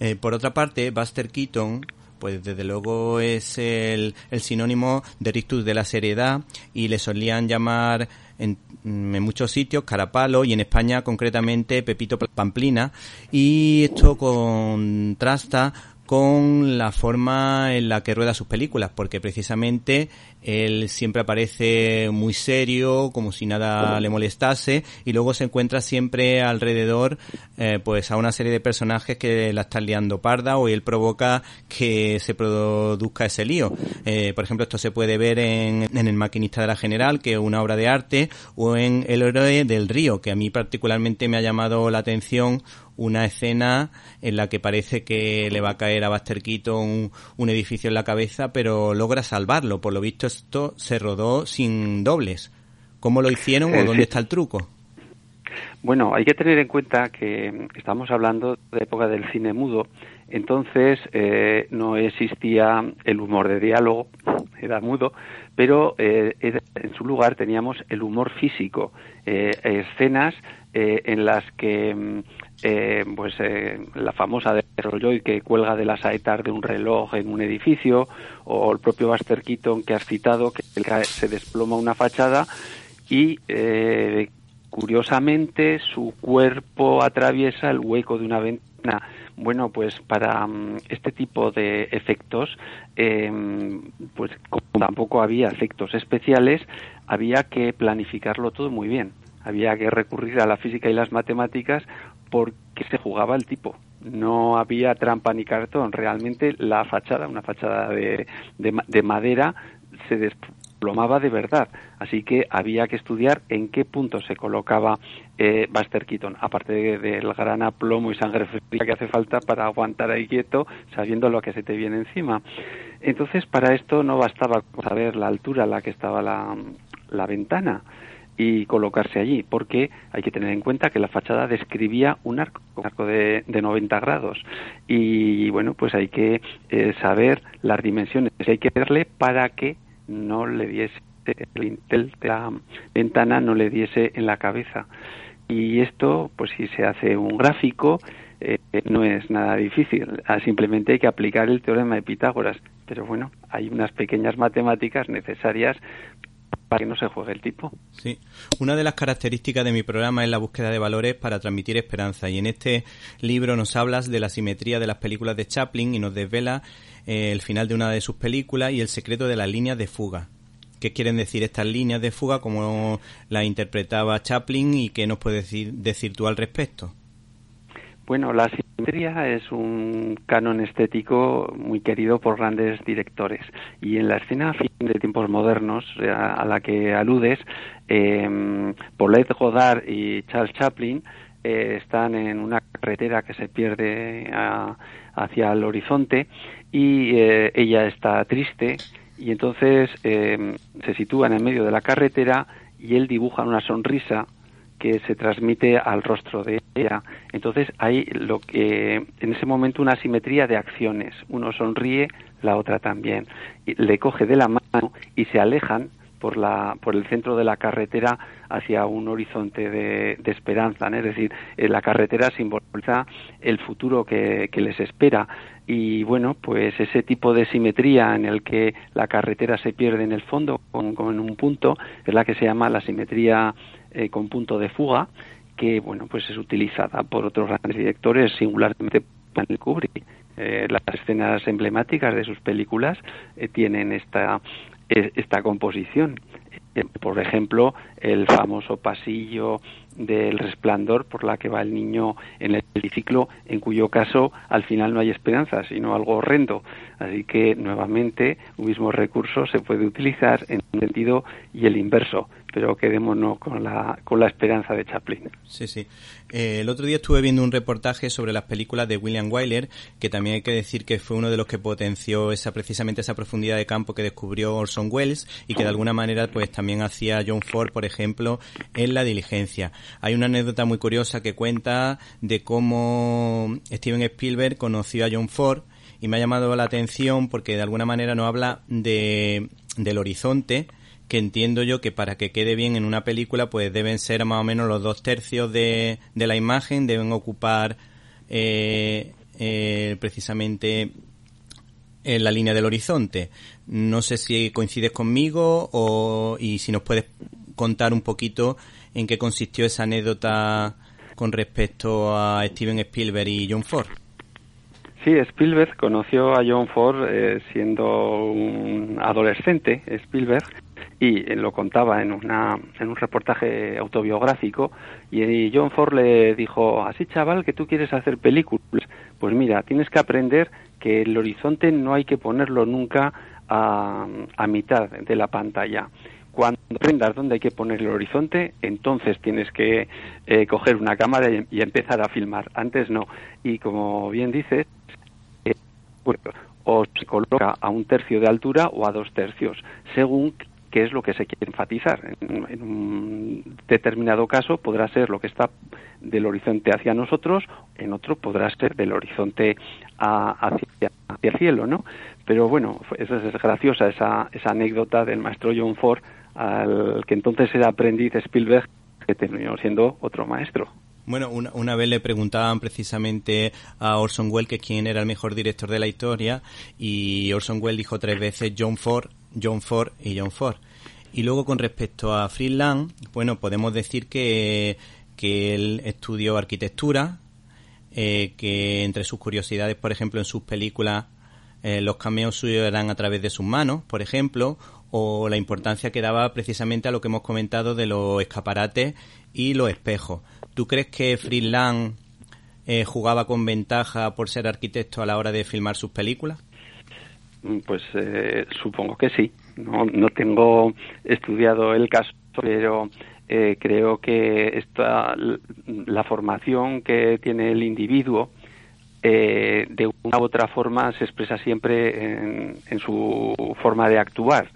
Eh, por otra parte, Buster Keaton pues desde luego es el, sinónimo de rictus de la seriedad y le solían llamar en, en, muchos sitios Carapalo y en España concretamente Pepito Pamplina. Y esto contrasta con la forma en la que rueda sus películas, porque precisamente él siempre aparece muy serio, como si nada le molestase, y luego se encuentra siempre alrededor, eh, pues a una serie de personajes que la están liando parda o él provoca que se produzca ese lío. Eh, por ejemplo, esto se puede ver en, en El maquinista de la general, que es una obra de arte, o en El héroe del río, que a mí particularmente me ha llamado la atención una escena en la que parece que le va a caer a Buster Keaton un, edificio en la cabeza, pero logra salvarlo. Por lo visto esto se rodó sin dobles. ¿Cómo lo hicieron o dónde está el truco? Bueno, hay que tener en cuenta que estamos hablando de época del cine mudo, entonces eh, no existía el humor de diálogo, era mudo, pero eh, en su lugar teníamos el humor físico, eh, escenas en las que mm, eh, pues eh, la famosa de Rolloy que cuelga de las saetas de un reloj en un edificio, o el propio Buster Keaton que has citado, que se desploma una fachada y eh, curiosamente su cuerpo atraviesa el hueco de una ventana. Bueno, pues para mm, este tipo de efectos, pues como tampoco había efectos especiales, había que planificarlo todo muy bien había que recurrir a la física y las matemáticas porque se jugaba el tipo. No había trampa ni cartón. Realmente la fachada, una fachada de, de, madera, se desplomaba de verdad. Así que había que estudiar en qué punto se colocaba eh, Buster Keaton, aparte del gran aplomo y sangre fría que hace falta para aguantar ahí quieto, sabiendo lo que se te viene encima. Entonces, para esto no bastaba saber la altura a la que estaba la, la ventana y colocarse allí, porque hay que tener en cuenta que la fachada describía un arco, un arco de, de 90 grados. Y bueno, pues hay que eh, saber las dimensiones que hay que verle para que no le diese el intel de la ventana no le diese en la cabeza. Y esto, pues si se hace un gráfico, eh, no es nada difícil. Ah, simplemente hay que aplicar el teorema de Pitágoras. Pero bueno, hay unas pequeñas matemáticas necesarias para que no se el tipo. Sí, una de las características de mi programa es la búsqueda de valores para transmitir esperanza y en este libro nos hablas de la simetría de las películas de Chaplin y nos desvela eh, el final de una de sus películas y el secreto de las líneas de fuga. ¿Qué quieren decir estas líneas de fuga, como la interpretaba Chaplin y qué nos puedes decir, decir tú al respecto? Bueno, la simetría es un canon estético muy querido por grandes directores. Y en la escena de tiempos modernos eh, a, la que aludes, eh, Paulette Godard y Charles Chaplin eh, están en una carretera que se pierde hacia el horizonte y eh, ella está triste y entonces se sitúa en medio de la carretera y él dibuja una sonrisa que se transmite al rostro de ella. Entonces hay lo que en ese momento una simetría de acciones. Uno sonríe, la otra también. Y le coge de la mano y se alejan por, la, por el centro de la carretera hacia un horizonte de, esperanza. Es decir, eh, la carretera simboliza el futuro que, les espera. Y bueno, pues ese tipo de simetría en el que la carretera se pierde en el fondo con, un punto es la que se llama la simetría eh, con punto de fuga que bueno pues es utilizada por otros grandes directores singularmente Stanley Kubrick eh, las escenas emblemáticas de sus películas eh, tienen esta, eh, esta composición. por ejemplo, el famoso pasillo del resplandor por la que va el niño en el triciclo, en cuyo caso al final no hay esperanza, sino algo horrendo. Así que nuevamente un mismo recurso se puede utilizar en un sentido y el inverso pero quedémonos con la, con la esperanza de Chaplin. Sí, sí. Eh, el otro día estuve viendo un reportaje sobre las películas de William Wyler, que también hay que decir que fue uno de los que potenció esa precisamente esa profundidad de campo que descubrió Orson Welles y que de alguna manera pues también hacía John Ford, por ejemplo, en La diligencia. Hay una anécdota muy curiosa que cuenta de cómo Steven Spielberg conoció a John Ford y me ha llamado la atención porque de alguna manera nos habla de, del horizonte que entiendo yo que para que quede bien en una película pues deben ser más o menos los dos tercios de, de la imagen, deben ocupar eh, eh, precisamente en la línea del horizonte. No sé si coincides conmigo o, y si nos puedes contar un poquito en qué consistió esa anécdota con respecto a Steven Spielberg y John Ford. Sí, Spielberg conoció a John Ford eh, siendo un adolescente, Spielberg, y lo contaba en, una, en un reportaje autobiográfico y John Ford le dijo, así chaval, que tú quieres hacer películas, pues mira, tienes que aprender que el horizonte no hay que ponerlo nunca a, a mitad de la pantalla. Cuando aprendas dónde hay que poner el horizonte, entonces tienes que eh, coger una cámara y, empezar a filmar. Antes no. Y como bien dices, eh, o se coloca a un tercio de altura o a dos tercios, según qué es lo que se quiere enfatizar. En, un determinado caso podrá ser lo que está del horizonte hacia nosotros, en otro podrá ser del horizonte hacia, el cielo, ¿no? Pero bueno, es, es graciosa esa, esa anécdota del maestro John Ford, al que entonces era aprendiz Spielberg, que terminó siendo otro maestro. Bueno, una, una, vez le preguntaban precisamente a Orson Welles que quién era el mejor director de la historia y Orson Welles dijo tres veces John Ford, John Ford y John Ford. Y luego con respecto a Friedland, bueno, podemos decir que, que él estudió arquitectura, eh, que entre sus curiosidades, por ejemplo, en sus películas, eh, los cameos suyos eran a través de sus manos, por ejemplo, o la importancia que daba precisamente a lo que hemos comentado de los escaparates y los espejos. ¿Tú crees que Friedland eh, jugaba con ventaja por ser arquitecto a la hora de filmar sus películas? Mm, pues eh, supongo que sí. No, no tengo estudiado el caso, pero eh, creo que esta, la formación que tiene el individuo eh, de una u otra forma se expresa siempre en, su forma de actuar.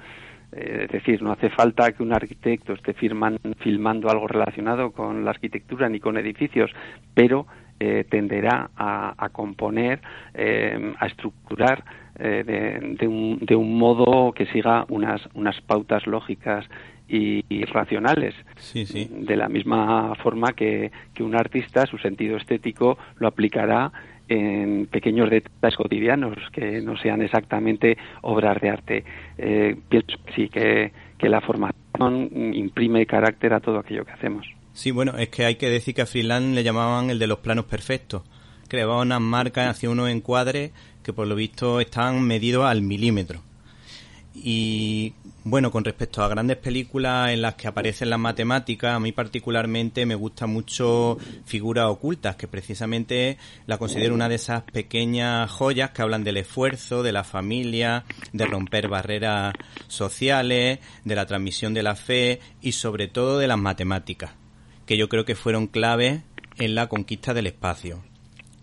es decir, no hace falta que un arquitecto esté filmando algo relacionado con la arquitectura ni con edificios, pero tenderá a, a componer, a estructurar eh, de, un, de, un, modo que siga unas, unas pautas lógicas y, racionales. De la misma forma que, que, un artista, su sentido estético, lo aplicará en pequeños detalles cotidianos que no sean exactamente obras de arte. Eh, pienso sí que, que la formación imprime carácter a todo aquello que hacemos. Sí, bueno, es que hay que decir que a Freeland le llamaban el de los planos perfectos. Creaba unas marcas, hacía unos encuadres que por lo visto están medidos al milímetro. Y bueno, con respecto a grandes películas en las que aparecen las matemáticas, a mí particularmente me gusta mucho Figuras Ocultas, que precisamente la considero una de esas pequeñas joyas que hablan del esfuerzo, de la familia, de romper barreras sociales, de la transmisión de la fe y sobre todo de las matemáticas, que yo creo que fueron claves en la conquista del espacio.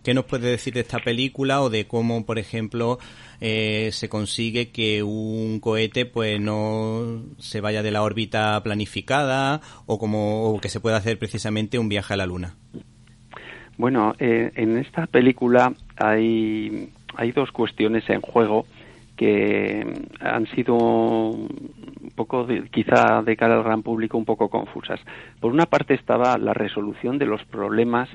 ¿Qué nos puede decir de esta película o de cómo, por ejemplo, eh, se consigue que un cohete pues no se vaya de la órbita planificada o como que se pueda hacer precisamente un viaje a la Luna? Bueno, eh, en esta película hay, hay dos cuestiones en juego que han sido un poco, quizá de cara al gran público, un poco confusas. Por una parte estaba la resolución de los problemas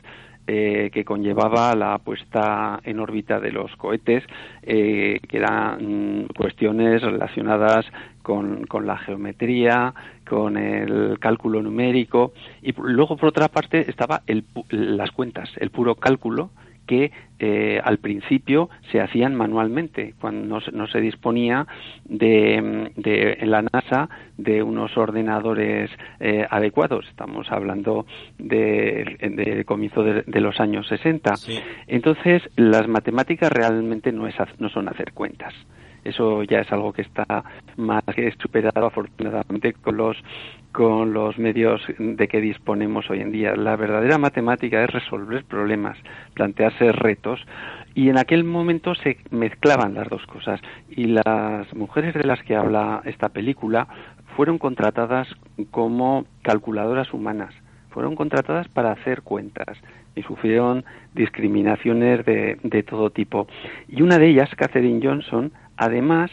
eh, que conllevaba la puesta en órbita de los cohetes, eh, que eran mm, cuestiones relacionadas con, con, la geometría, con el cálculo numérico, y luego por otra parte estaba el, las cuentas, el puro cálculo que eh, al principio se hacían manualmente, cuando no, se disponía de, de, en la NASA de unos ordenadores eh, adecuados. Estamos hablando de, de comienzo de, los años 60. Entonces, las matemáticas realmente no, es, no son hacer cuentas. Eso ya es algo que está más que superado afortunadamente con los con los medios de que disponemos hoy en día. La verdadera matemática es resolver problemas, plantearse retos y en aquel momento se mezclaban las dos cosas y las mujeres de las que habla esta película fueron contratadas como calculadoras humanas, fueron contratadas para hacer cuentas y sufrieron discriminaciones de, de todo tipo. Y una de ellas, Catherine Johnson, además,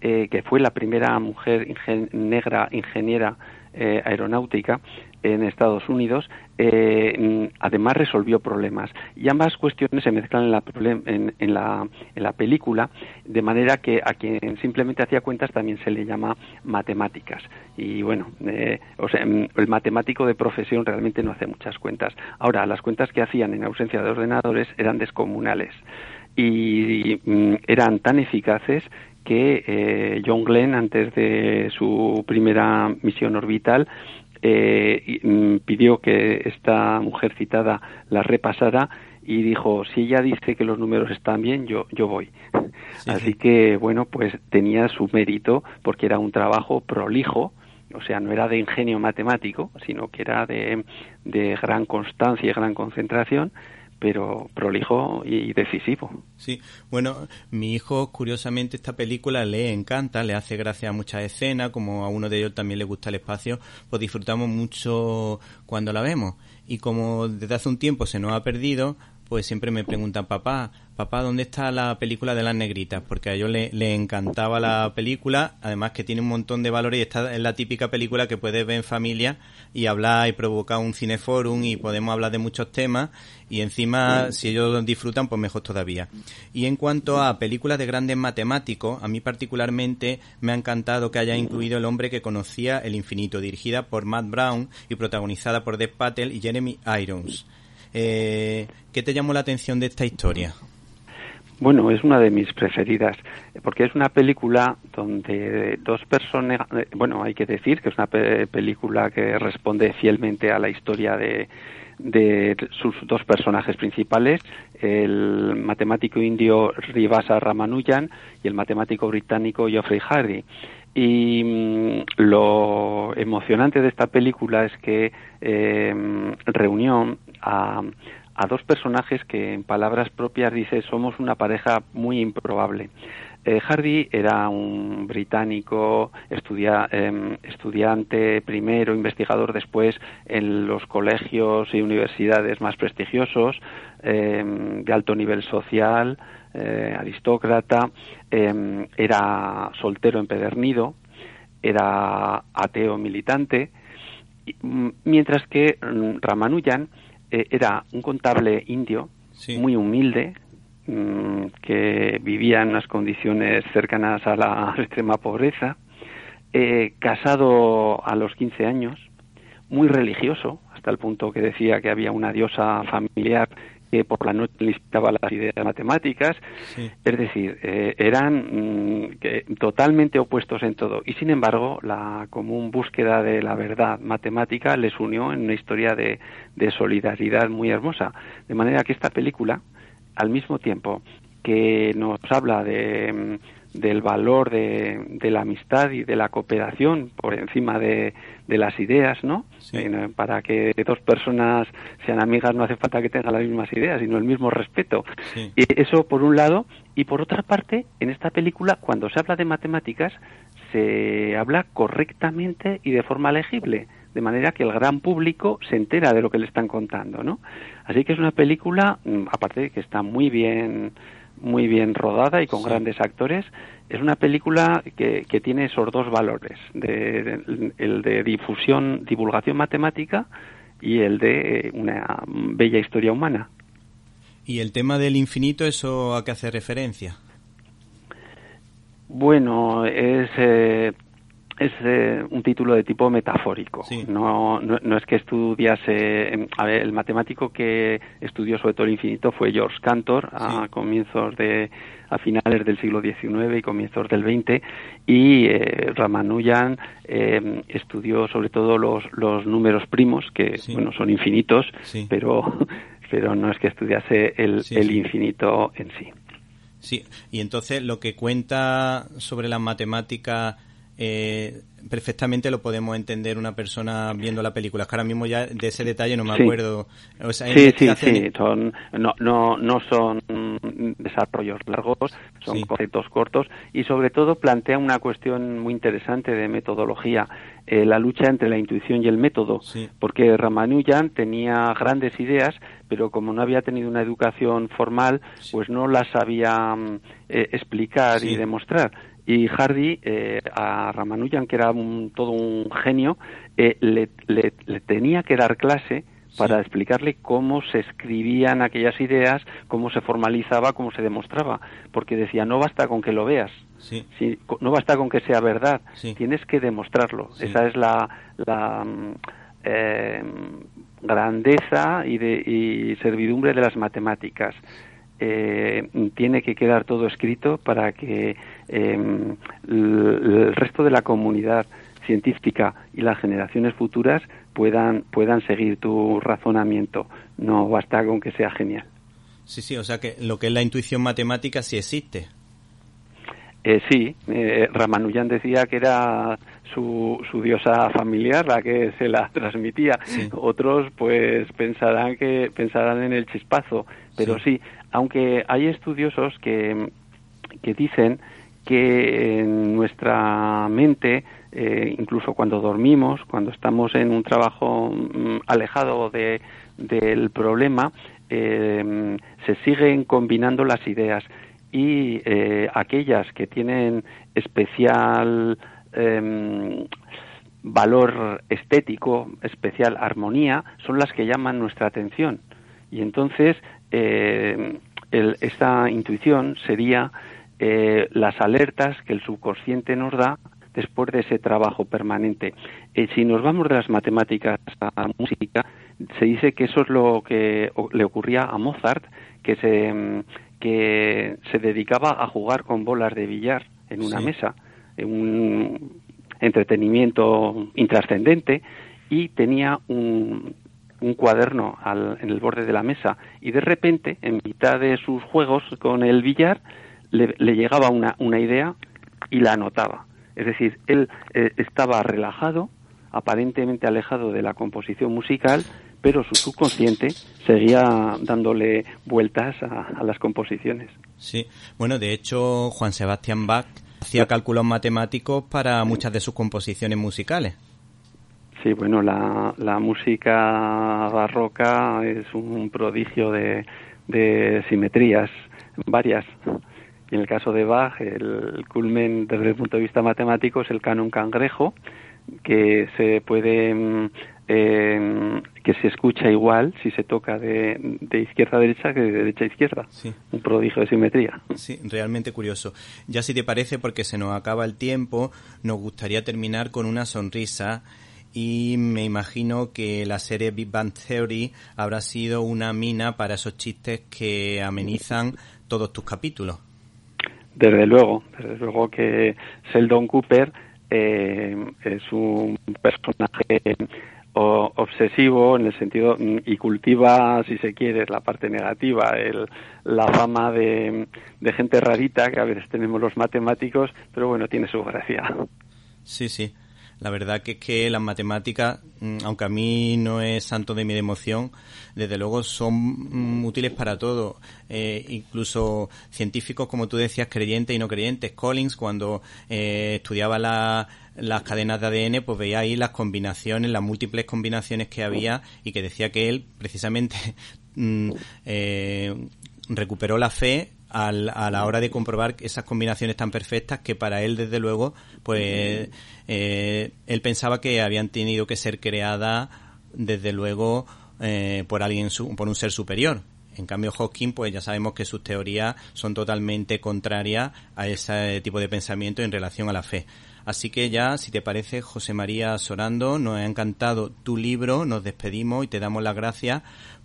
eh, que fue la primera mujer negra ingeniera eh, aeronáutica en Estados Unidos, eh, mm, además resolvió problemas. Y ambas cuestiones se mezclan en la, en, la, en la película, de manera que a quien simplemente hacía cuentas también se le llama matemáticas. Y bueno, eh, o sea, mm, el matemático de profesión realmente no hace muchas cuentas. Ahora, las cuentas que hacían en ausencia de ordenadores eran descomunales y mm, eran tan eficaces que eh, John Glenn, antes de su primera misión orbital, eh, mm, pidió que esta mujer citada la repasara y dijo, si ella dice que los números están bien, yo, yo voy. Así que, bueno, pues tenía su mérito porque era un trabajo prolijo, o sea, no era de ingenio matemático, sino que era de, de gran constancia y gran concentración pero prolijo y decisivo. Sí, bueno, mi hijo, curiosamente, esta película le encanta, le hace gracia a muchas escenas, como a uno de ellos también le gusta el espacio, pues disfrutamos mucho cuando la vemos. Y como desde hace un tiempo se nos ha perdido, pues siempre me preguntan, papá, papá, ¿dónde está la película de las negritas? Porque a ellos le, encantaba la película, además que tiene un montón de valores y esta es la típica película que puedes ver en familia y hablar y provocar un cineforum y podemos hablar de muchos temas y encima si ellos disfrutan pues mejor todavía. Y en cuanto a películas de grandes matemáticos, a mí particularmente me ha encantado que haya incluido El hombre que conocía el infinito, dirigida por Matt Brown y protagonizada por Dev Patel y Jeremy Irons. Eh, ¿Qué te llamó la atención de esta historia? Bueno, es una de mis preferidas, porque es una película donde dos personas, eh, bueno, hay que decir que es una película que responde fielmente a la historia de, de sus dos personajes principales, el matemático indio Rivasa Ramanujan y el matemático británico Geoffrey Hardy. Y mm, lo emocionante de esta película es que eh, reunió a, a dos personajes que en palabras propias dice somos una pareja muy improbable. Eh, Hardy era un británico em, estudiante primero, investigador después en los colegios y universidades más prestigiosos, em, de alto nivel social, eh, aristócrata, em, era soltero empedernido, era ateo militante, mm, mientras que mm, Ramanujan eh, era un contable indio muy humilde mm, que vivía en unas condiciones cercanas a la extrema pobreza, eh, casado a los 15 años, muy religioso, hasta el punto que decía que había una diosa familiar que por la noche listaba las ideas matemáticas, es decir, eh, eran mm, totalmente opuestos en todo. Y sin embargo, la común búsqueda de la verdad matemática les unió en una historia de, de solidaridad muy hermosa. De manera que esta película, al mismo tiempo que nos habla de mm, del valor de, la amistad y de la cooperación por encima de, las ideas, ¿no? Para que dos personas sean amigas no hace falta que tengan las mismas ideas, sino el mismo respeto. Y eso por un lado. Y por otra parte, en esta película, cuando se habla de matemáticas, se habla correctamente y de forma legible de manera que el gran público se entera de lo que le están contando, ¿no? Así que es una película, mm, aparte de que está muy bien muy bien rodada y con grandes actores. Es una película que, que tiene esos dos valores, de, el de difusión, divulgación matemática y el de una bella historia humana. ¿Y el tema del infinito, eso a qué hace referencia? Bueno, es eh, es eh, un título de tipo metafórico. No, no, es que estudiase. A ver, el matemático que estudió sobre todo el infinito fue George Cantor a comienzos de. a finales del siglo XIX y comienzos del XX. Y eh, Ramanujan eh, estudió sobre todo los, los números primos, que bueno, son infinitos, pero, pero no es que estudiase el, el infinito en sí. Sí, y entonces lo que cuenta sobre la matemática eh, perfectamente lo podemos entender una persona viendo la película. Es que ahora mismo ya de ese detalle no me acuerdo. sí, sí, sí, son, no, no, no son desarrollos largos, son conceptos cortos y sobre todo plantea una cuestión muy interesante de metodología, eh, la lucha entre la intuición y el método, porque Ramanujan tenía grandes ideas, pero como no había tenido una educación formal, pues no las sabía mm, eh, explicar y demostrar y Hardy eh, a Ramanujan, que era todo un genio, eh, le, tenía que dar clase para explicarle cómo se escribían aquellas ideas, cómo se formalizaba, cómo se demostraba, porque decía, no basta con que lo veas, no basta con que sea verdad, tienes que demostrarlo. Esa es la, la mm, eh, grandeza y, de, y servidumbre de las matemáticas. Eh, tiene que quedar todo escrito para que em, el resto de la comunidad científica y las generaciones futuras puedan, puedan seguir tu razonamiento. No basta con que sea genial. Sí, sí, o sea que lo que es la intuición matemática sí existe. Eh, sí, eh, Ramanujan decía que era su, su, diosa familiar la que se la transmitía. Otros pues pensarán que pensarán en el chispazo, pero sí aunque hay estudiosos que, que dicen que en nuestra mente, eh, incluso cuando dormimos, cuando estamos en un trabajo mm, alejado de, del problema, eh, se siguen combinando las ideas y eh, aquellas que tienen especial em, valor estético, especial armonía, son las que llaman nuestra atención. Y entonces eh, esta intuición sería eh, las alertas que el subconsciente nos da después de ese trabajo permanente. Eh, si nos vamos de las matemáticas a la música, se dice que eso es lo que le ocurría a Mozart, que se, mm, que se dedicaba a jugar con bolas de billar en una mesa, en un entretenimiento intrascendente, y tenía un, un cuaderno en el borde de la mesa y de repente, en mitad de sus juegos con el billar, le, llegaba una, una, idea y la anotaba. Es decir, él eh, estaba relajado, aparentemente alejado de la composición musical, pero su subconsciente seguía dándole vueltas a, las composiciones. Sí, bueno, de hecho, Juan Sebastián Bach hacía cálculos matemáticos para muchas de sus composiciones musicales. Sí, bueno, la, la música barroca es un prodigio de, de simetrías, varias. Y en el caso de Bach, el culmen desde el punto de vista matemático es el canon cangrejo, que se puede eh, que se escucha igual si se toca de, de, izquierda a derecha que de derecha a izquierda. Sí. Un prodigio de simetría. Sí, realmente curioso. Ya si te parece, porque se nos acaba el tiempo, nos gustaría terminar con una sonrisa y me imagino que la serie Big Bang Theory habrá sido una mina para esos chistes que amenizan todos tus capítulos. Desde luego, desde luego que Sheldon Cooper eh, es un personaje obsesivo en el sentido y cultiva, si se quiere, la parte negativa, el, la fama de, de gente rarita que a veces tenemos los matemáticos, pero bueno, tiene su gracia. Sí, sí. La verdad que es que las matemáticas, mm, aunque a mí no es santo de mi emoción, desde luego son mm, útiles para todo. Eh, incluso científicos, como tú decías, creyentes y no creyentes. Collins, cuando eh, estudiaba las cadenas de ADN, pues veía ahí las combinaciones, las múltiples combinaciones que había y que decía que él precisamente mm, eh, recuperó la fe a la hora de comprobar esas combinaciones tan perfectas que para él, desde luego, pues eh, él pensaba que habían tenido que ser creadas, desde luego, eh, por alguien, por un ser superior. En cambio, Hawking, pues ya sabemos que sus teorías son totalmente contrarias a ese tipo de pensamiento en relación a la fe. Así que ya, si te parece, José María Sorando, nos ha encantado tu libro, nos despedimos y te damos las gracias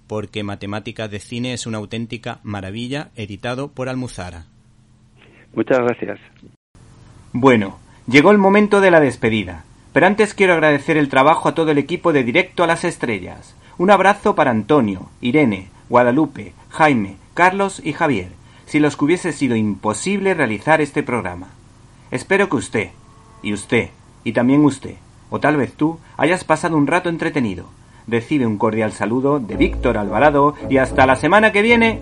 porque Matemáticas de Cine es una auténtica maravilla, editado por Almuzara. Muchas gracias. Bueno, llegó el momento de la despedida, pero antes quiero agradecer el trabajo a todo el equipo de Directo a las Estrellas. Un abrazo para Antonio, Irene, Guadalupe, Jaime, Carlos y Javier, si los que hubiese sido imposible realizar este programa. Espero que usted, y usted, y también usted, o tal vez tú, hayas pasado un rato entretenido. Recibe un cordial saludo de Víctor Alvarado y hasta la semana que viene.